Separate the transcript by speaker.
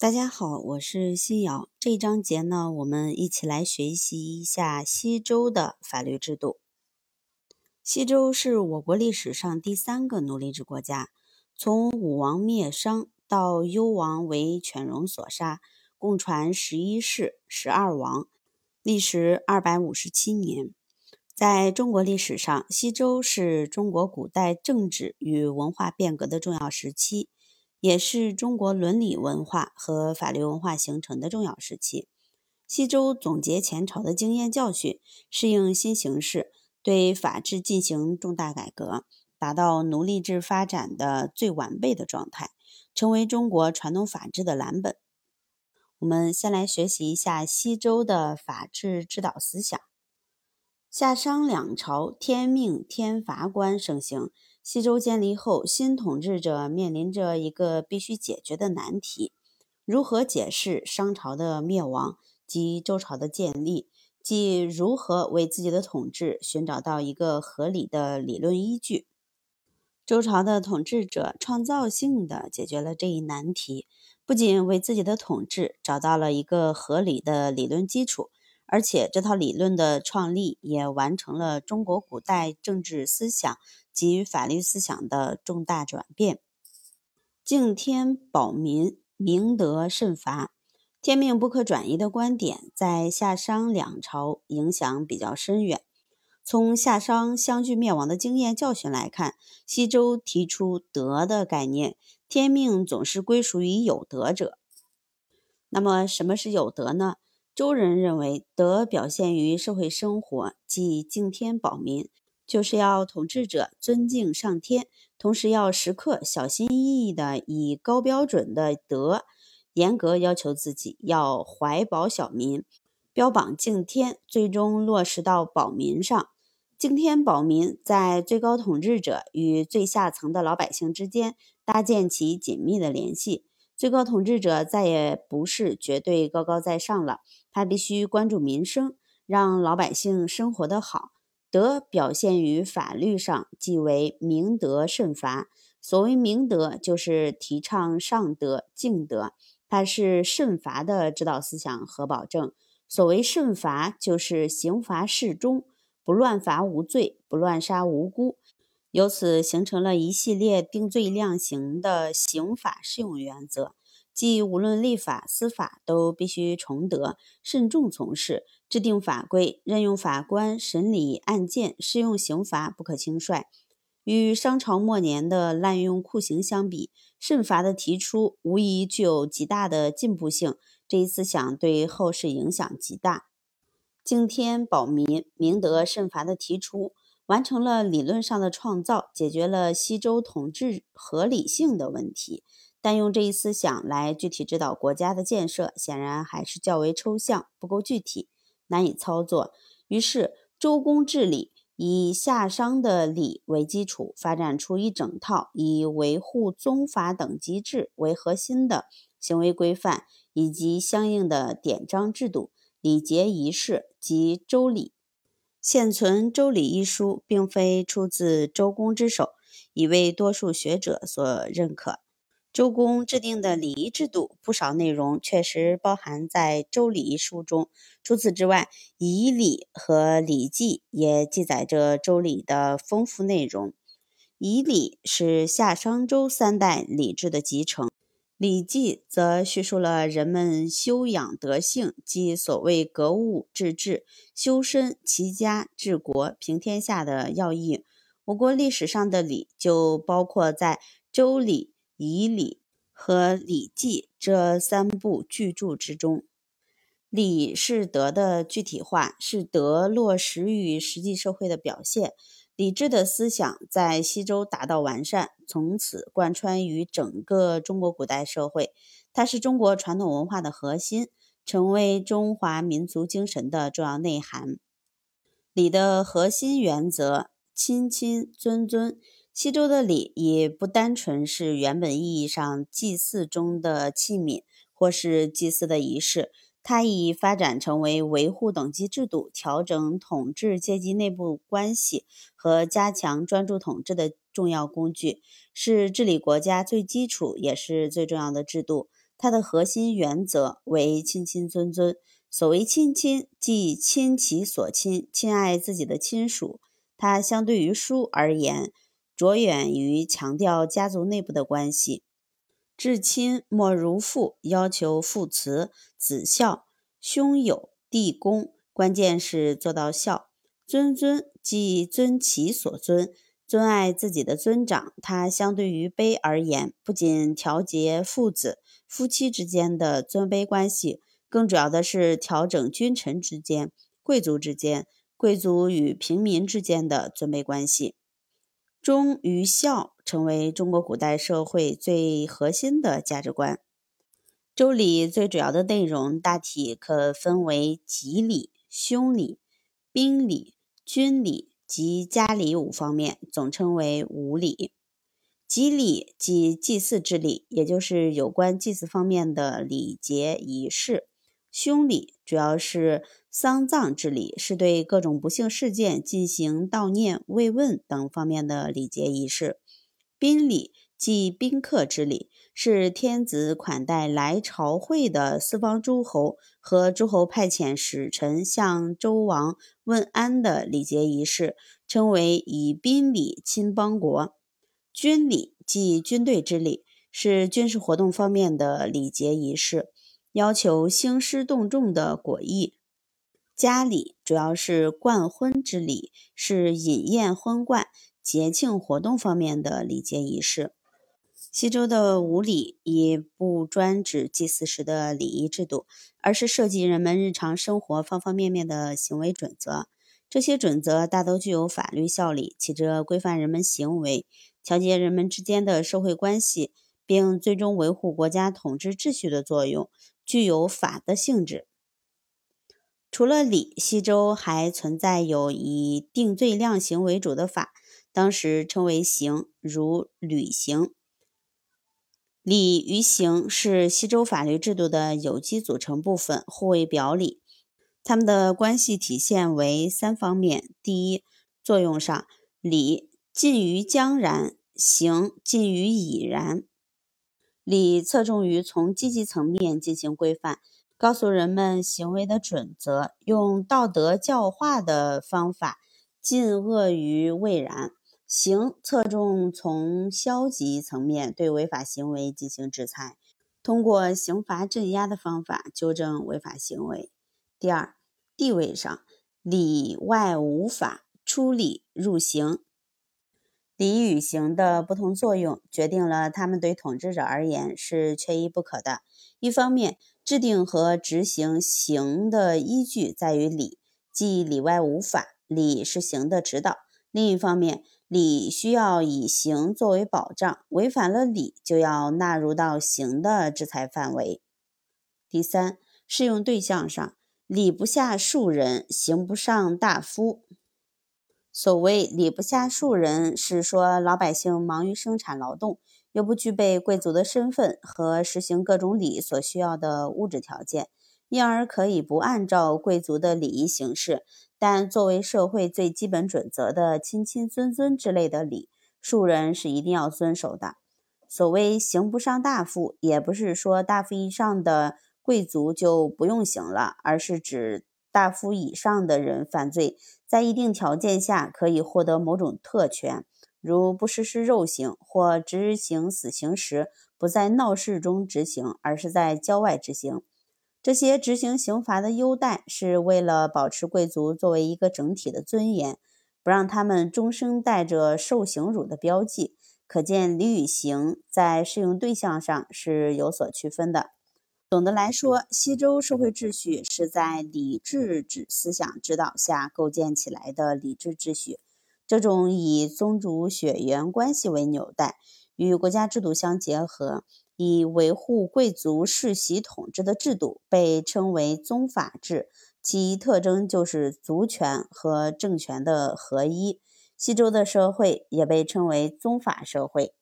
Speaker 1: 大家好，我是新瑶。这一章节呢，我们一起来学习一下西周的法律制度。西周是我国历史上第三个奴隶制国家。从武王灭商到幽王为犬戎所杀，共传十一世、十二王，历时二百五十七年。在中国历史上，西周是中国古代政治与文化变革的重要时期。也是中国伦理文化和法律文化形成的重要时期。西周总结前朝的经验教训，适应新形势，对法治进行重大改革，达到奴隶制发展的最完备的状态，成为中国传统法治的蓝本。我们先来学习一下西周的法治指导思想。夏商两朝，天命天罚观盛行。西周建立后，新统治者面临着一个必须解决的难题：如何解释商朝的灭亡及周朝的建立？即如何为自己的统治寻找到一个合理的理论依据？周朝的统治者创造性的解决了这一难题，不仅为自己的统治找到了一个合理的理论基础。而且，这套理论的创立也完成了中国古代政治思想及法律思想的重大转变。敬天保民，明德慎罚，天命不可转移的观点，在夏商两朝影响比较深远。从夏商相继灭亡的经验教训来看，西周提出德的概念，天命总是归属于有德者。那么，什么是有德呢？周人认为，德表现于社会生活，即敬天保民，就是要统治者尊敬上天，同时要时刻小心翼翼地以高标准的德，严格要求自己，要怀保小民，标榜敬天，最终落实到保民上。敬天保民，在最高统治者与最下层的老百姓之间搭建起紧密的联系。最高统治者再也不是绝对高高在上了，他必须关注民生，让老百姓生活得好。德表现于法律上，即为明德慎罚。所谓明德，就是提倡上德、敬德，它是慎罚的指导思想和保证。所谓慎罚，就是刑罚适中，不乱罚无罪，不乱杀无辜。由此形成了一系列定罪量刑的刑法适用原则，即无论立法、司法都必须崇德、慎重从事，制定法规、任用法官、审理案件、适用刑罚不可轻率。与商朝末年的滥用酷刑相比，慎罚的提出无疑具有极大的进步性。这一思想对后世影响极大。敬天保民、明德慎罚的提出。完成了理论上的创造，解决了西周统治合理性的问题，但用这一思想来具体指导国家的建设，显然还是较为抽象，不够具体，难以操作。于是，周公治理以夏商的礼为基础，发展出一整套以维护宗法等级制为核心的行为规范，以及相应的典章制度、礼节仪式及周礼。现存《周礼》一书，并非出自周公之手，已为多数学者所认可。周公制定的礼仪制度，不少内容确实包含在《周礼》一书中。除此之外，《仪礼》和《礼记》也记载着《周礼》的丰富内容。《仪礼》是夏商周三代礼制的集成。《礼记》则叙述了人们修养德性，即所谓格物致知、修身齐家治国平天下的要义。我国历史上的礼就包括在《周礼》《仪礼》和《礼记》这三部巨著之中。礼是德的具体化，是德落实于实际社会的表现。礼制的思想在西周达到完善，从此贯穿于整个中国古代社会。它是中国传统文化的核心，成为中华民族精神的重要内涵。礼的核心原则：亲亲尊尊。西周的礼也不单纯是原本意义上祭祀中的器皿，或是祭祀的仪式。它已发展成为维护等级制度、调整统治阶级内部关系和加强专注统治的重要工具，是治理国家最基础也是最重要的制度。它的核心原则为亲亲尊尊。所谓亲亲，即亲其所亲，亲爱自己的亲属。它相对于疏而言，着眼于强调家族内部的关系。至亲莫如父，要求父慈子孝，兄友弟恭，关键是做到孝。尊尊即尊其所尊，尊爱自己的尊长。它相对于卑而言，不仅调节父子、夫妻之间的尊卑关系，更主要的是调整君臣之间、贵族之间、贵族与平民之间的尊卑关系。忠与孝成为中国古代社会最核心的价值观。周礼最主要的内容大体可分为吉礼、凶礼、兵礼、军礼及家礼五方面，总称为五礼。吉礼即祭祀之礼，也就是有关祭祀方面的礼节仪式。凶礼主要是丧葬之礼，是对各种不幸事件进行悼念、慰问等方面的礼节仪式。宾礼即宾客之礼，是天子款待来朝会的四方诸侯和诸侯派遣使臣向周王问安的礼节仪式，称为以宾礼亲邦国。军礼即军队之礼，是军事活动方面的礼节仪式。要求兴师动众的果毅，家礼主要是冠婚之礼，是饮宴婚冠、节庆活动方面的礼节仪式。西周的五礼也不专指祭祀时的礼仪制度，而是涉及人们日常生活方方面面的行为准则。这些准则大都具有法律效力，起着规范人们行为、调节人们之间的社会关系，并最终维护国家统治秩序的作用。具有法的性质。除了礼，西周还存在有以定罪量刑为主的法，当时称为刑，如履刑。礼与刑是西周法律制度的有机组成部分，互为表里。它们的关系体现为三方面：第一，作用上，礼近于将然，刑近于已然。礼侧重于从积极层面进行规范，告诉人们行为的准则，用道德教化的方法禁恶于未然；刑侧重从消极层面对违法行为进行制裁，通过刑罚镇压的方法纠正违法行为。第二，地位上，里外无法，出礼入刑。礼与刑的不同作用，决定了他们对统治者而言是缺一不可的。一方面，制定和执行刑的依据在于礼，即里外无法，礼是刑的指导；另一方面，礼需要以刑作为保障，违反了礼就要纳入到刑的制裁范围。第三，适用对象上，礼不下庶人，刑不上大夫。所谓“礼不下庶人”，是说老百姓忙于生产劳动，又不具备贵族的身份和实行各种礼所需要的物质条件，因而可以不按照贵族的礼仪行事。但作为社会最基本准则的亲亲尊尊之类的礼，庶人是一定要遵守的。所谓“刑不上大夫”，也不是说大夫以上的贵族就不用刑了，而是指。大夫以上的人犯罪，在一定条件下可以获得某种特权，如不实施肉刑或执行死刑时不在闹市中执行，而是在郊外执行。这些执行刑罚的优待是为了保持贵族作为一个整体的尊严，不让他们终生带着受刑辱的标记。可见礼与刑在适用对象上是有所区分的。总的来说，西周社会秩序是在礼制指思想指导下构建起来的礼制秩序。这种以宗主血缘关系为纽带，与国家制度相结合，以维护贵族世袭统治的制度，被称为宗法制。其特征就是族权和政权的合一。西周的社会也被称为宗法社会。